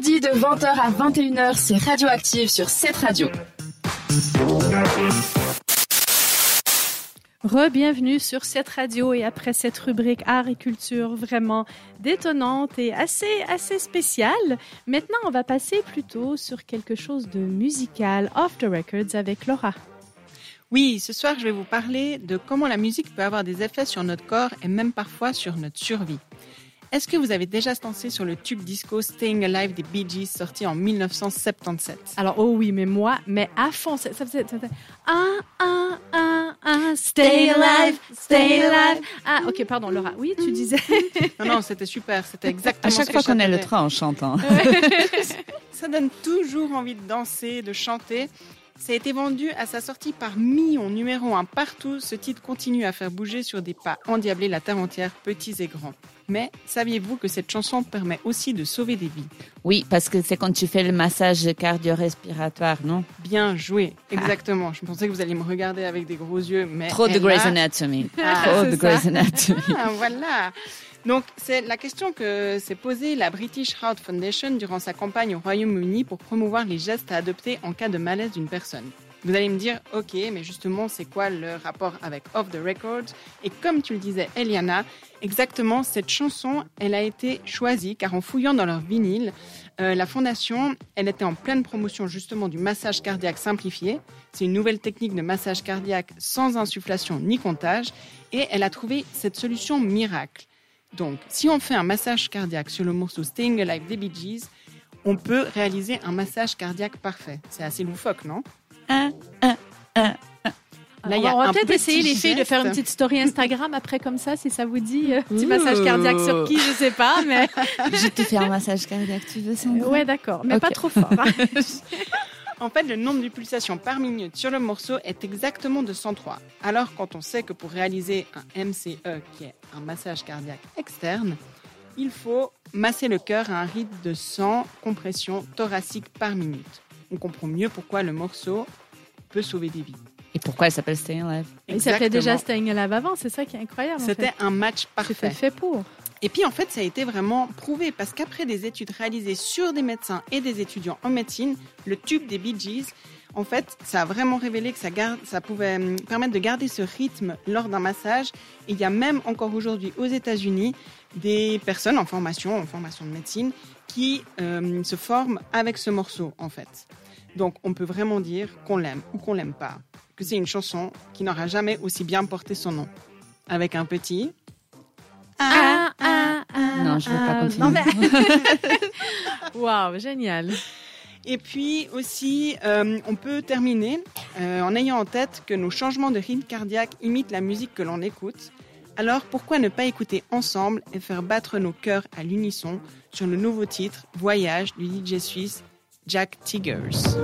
mardi de 20h à 21h, c'est Radioactive sur cette radio. Re-bienvenue sur cette radio et après cette rubrique art et culture vraiment détonnante et assez, assez spéciale, maintenant on va passer plutôt sur quelque chose de musical off the records avec Laura. Oui, ce soir je vais vous parler de comment la musique peut avoir des effets sur notre corps et même parfois sur notre survie. Est-ce que vous avez déjà dansé sur le tube disco Staying Alive des Bee Gees sorti en 1977 Alors, oh oui, mais moi, mais à fond, ça, faisait, ah, ah, ah, ah, stay alive, stay alive. Ah, ok, pardon, Laura. Oui, tu disais. non, non, c'était super, c'était exactement À chaque fois qu'on est le train en chantant. ça donne toujours envie de danser, de chanter. Ça a été vendu à sa sortie par millions, numéro un partout. Ce titre continue à faire bouger sur des pas endiablés la terre entière, petits et grands. Mais saviez-vous que cette chanson permet aussi de sauver des vies? Oui, parce que c'est quand tu fais le massage cardio-respiratoire, non? Bien joué, exactement. Je pensais que vous alliez me regarder avec des gros yeux, mais... Trop de Grey's Anatomy. Ah, Trop de Grey's Anatomy. Ah, voilà donc, c'est la question que s'est posée la British Heart Foundation durant sa campagne au Royaume-Uni pour promouvoir les gestes à adopter en cas de malaise d'une personne. Vous allez me dire, ok, mais justement, c'est quoi le rapport avec Off the Record? Et comme tu le disais, Eliana, exactement, cette chanson, elle a été choisie car en fouillant dans leur vinyle, euh, la fondation, elle était en pleine promotion justement du massage cardiaque simplifié. C'est une nouvelle technique de massage cardiaque sans insufflation ni comptage. Et elle a trouvé cette solution miracle. Donc, si on fait un massage cardiaque sur le morceau Staying Alive des Bee Gees, on peut réaliser un massage cardiaque parfait. C'est assez loufoque, non? Un, un, un, Là, on va peut-être essayer les filles de faire une petite story Instagram après comme ça, si ça vous dit. Euh, petit massage cardiaque sur qui, je sais pas, mais. je te fais un massage cardiaque, tu veux ça Ouais, d'accord, mais pas trop fort. Hein. En fait, le nombre de pulsations par minute sur le morceau est exactement de 103. Alors, quand on sait que pour réaliser un MCE, qui est un massage cardiaque externe, il faut masser le cœur à un rythme de 100 compressions thoraciques par minute. On comprend mieux pourquoi le morceau peut sauver des vies. Et pourquoi il s'appelle Staying Alive Il s'appelait déjà Staying Alive avant, c'est ça qui est incroyable. C'était un match parfait. C'était fait pour. Et puis en fait, ça a été vraiment prouvé parce qu'après des études réalisées sur des médecins et des étudiants en médecine, le tube des Bee Gees, en fait, ça a vraiment révélé que ça, garde, ça pouvait hum, permettre de garder ce rythme lors d'un massage. Il y a même encore aujourd'hui aux États-Unis des personnes en formation, en formation de médecine, qui hum, se forment avec ce morceau en fait. Donc on peut vraiment dire qu'on l'aime ou qu'on l'aime pas, que c'est une chanson qui n'aura jamais aussi bien porté son nom. Avec un petit ah, je ne vais pas continuer. Waouh, génial. Et puis aussi, euh, on peut terminer euh, en ayant en tête que nos changements de rythme cardiaque imitent la musique que l'on écoute. Alors pourquoi ne pas écouter ensemble et faire battre nos cœurs à l'unisson sur le nouveau titre Voyage du DJ suisse Jack Tiggers.